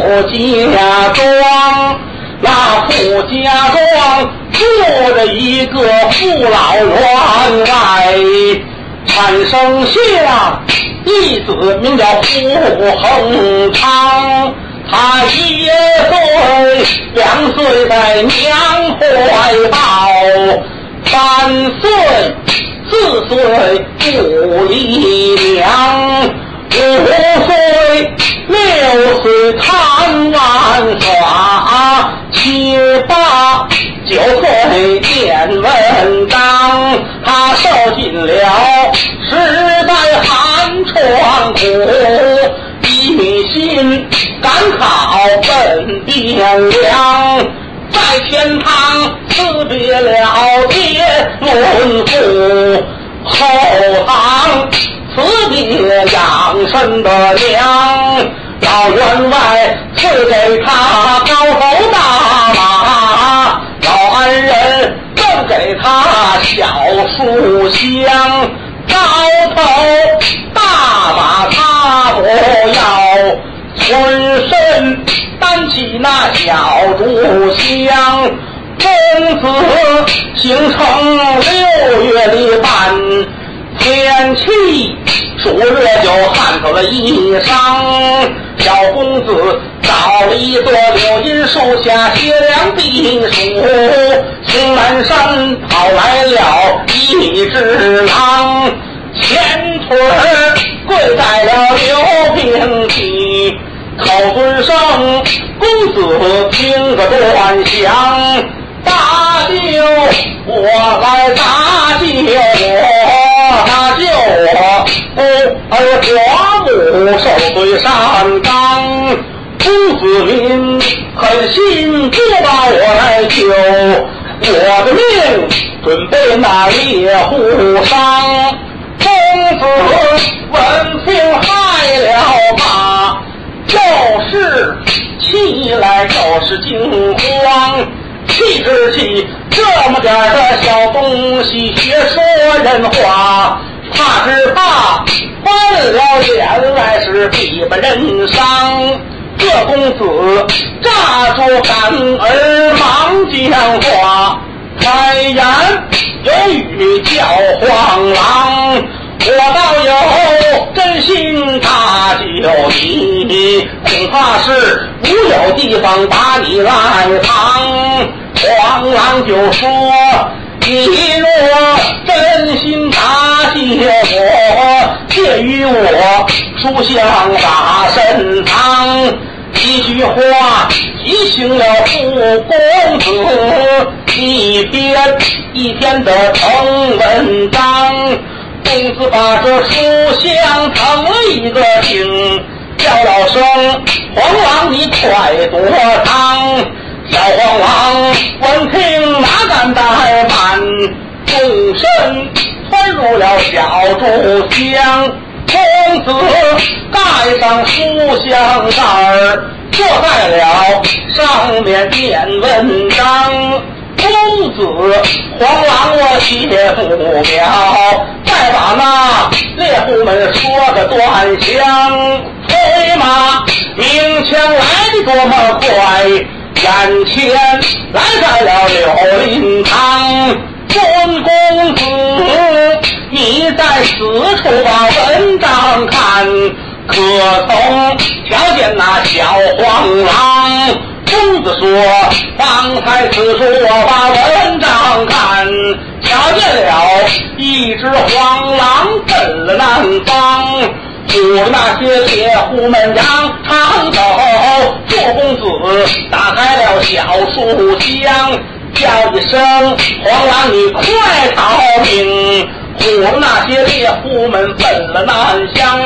家庄，那傅家庄住着一个富老员外，产生下一子名叫傅恒昌。他一岁两岁在娘怀抱，三岁四岁不离娘，五岁六岁贪玩耍，七八九岁念文章。他受尽了时代寒窗苦，一心。赶考奔汴梁，在天堂辞别了爹伦父，后堂辞别养身的娘，老员外赐给他高头大马，老恩人赠给他小书香，高头大马他不要。浑身担起那小竹香，公子形成六月的半，天气暑热就汗透了衣裳。小公子找了一座柳荫树下歇凉避暑，从南山跑来了一只狼，前腿跪在了刘平地。口尊声，公子听个端详。大舅，我来打儿寡母受罪上当。公子您狠心不把我来救，我的命准备那猎户伤。公子闻听害了吧。就是气来就是惊慌，气之气这么点的小东西学说人话，怕只怕翻了脸来是必不人伤。这公子乍住胆儿忙讲话，开言有语叫黄狼。我倒有真心搭救你，恐怕是无有地方把你来藏。黄狼就说：“你若真心搭救，与我书香把身藏。”一句话提醒了傅公子，一天一天的成文章。公子把这书香成了一个经，叫老声黄狼，你快躲藏。小黄狼闻听哪敢怠慢，纵身窜入了小竹箱。公子盖上书香袋儿，坐在了上面念文章。公子黄狼，我写不了。再把那猎户们说个断详。催马鸣枪来的多么快，眼前来在了柳林堂。尊公子，你在此处把文上看，可曾瞧见那小黄狼？公子说：“方才此处我把文章看，瞧见了一只黄狼奔了南方，唬着那些猎户们扬长走。祝公子打开了小书箱，叫一声：‘黄狼，你快逃命！’唬着那些猎户们奔了南乡。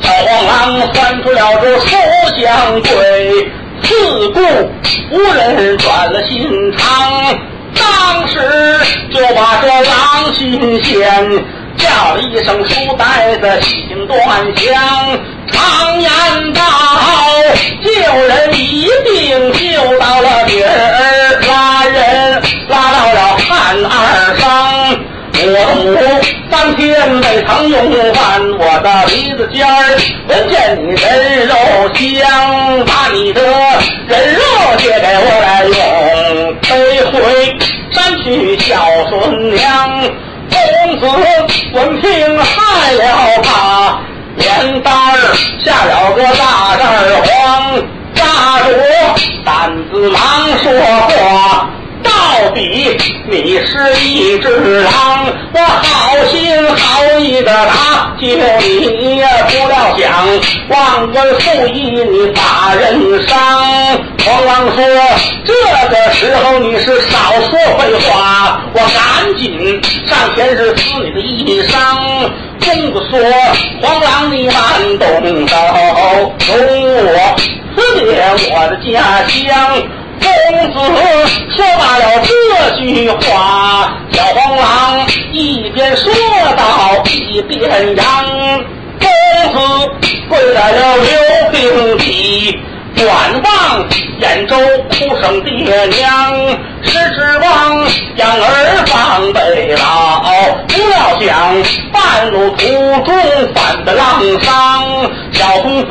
小黄狼翻出了这书箱柜。”自顾无人转了心肠，当时就把这狼心弦叫了一声书呆子心端详。常言道，天未曾用饭，我的鼻子尖儿闻见你人肉香，把你的人肉借给我来用，得回山去孝顺娘。公子闻听害了怕，脸蛋儿下了个大蛋黄，大着胆子忙说。比你是一只狼，我好心好意的打救你呀，不料想忘恩负义，你把人伤。黄狼说：“这个时候你是少说废话，我赶紧上前是撕你的衣裳。”公子说：“黄狼你慢动手，容我撕裂我的家乡。”公子说罢了这句话，小黄狼一边说道一边嚷。公子跪在了刘平地，远望兖州哭声爹娘，是指望养儿防备老，不料想半路途中犯的浪伤，小公子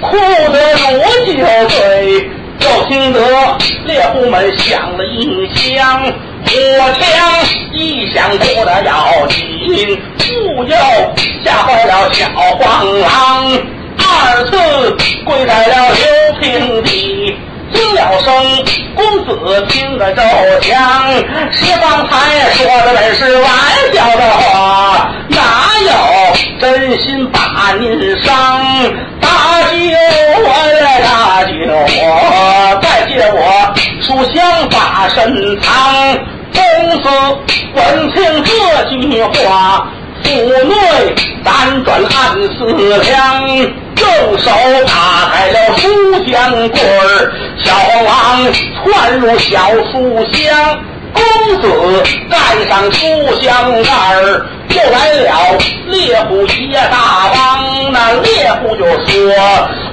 哭得如酒醉。又听得猎户们响了一枪，火枪一响不得要紧，不由吓坏了小黄狼，二次跪在了刘平地。听了声，公子听个周详，是方才说的本是玩笑的话，哪有真心把您伤？大舅我来大舅，想把身藏。公子闻听这句话。府内辗转暗思量，右手打开了书香柜儿，小王窜入小书箱，公子盖上书香盖儿，又来了猎户一大帮。那猎户就说：“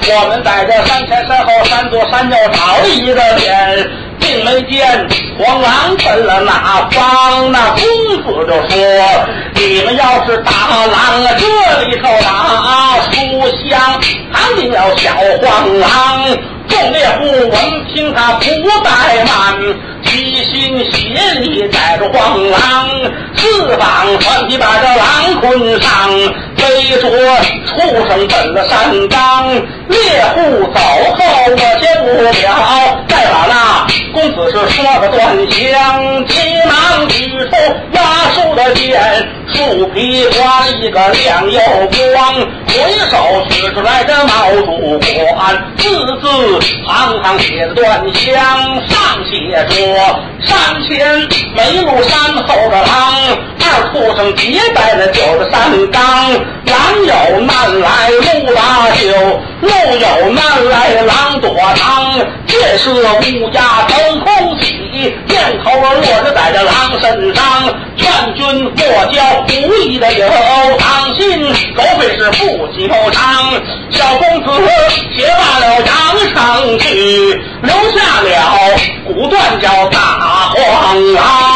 我们在这山前山后三座山右找了一个遍。”并没见黄狼奔了哪方？那公子就说：“你们要是打狼，这里头打书香，藏定了小黄狼。”众猎户闻听他不怠慢，齐心协力带着黄狼，四方传奇把这狼捆上，背着畜生奔了山岗。猎户走后，我先不了，再把那个树皮刮一个亮又光，回手取出来这毛竹管，字字。行行写的断香，上写着山前没路山后的狼，二畜生结拜的九个山岗，狼有难来路大救，路有难来狼躲藏，这是乌鸦腾空起，箭头落着在这狼，莫交无义的友，当心狗腿是不久长。小公子写罢了扬上去，留下了骨断叫大黄狼。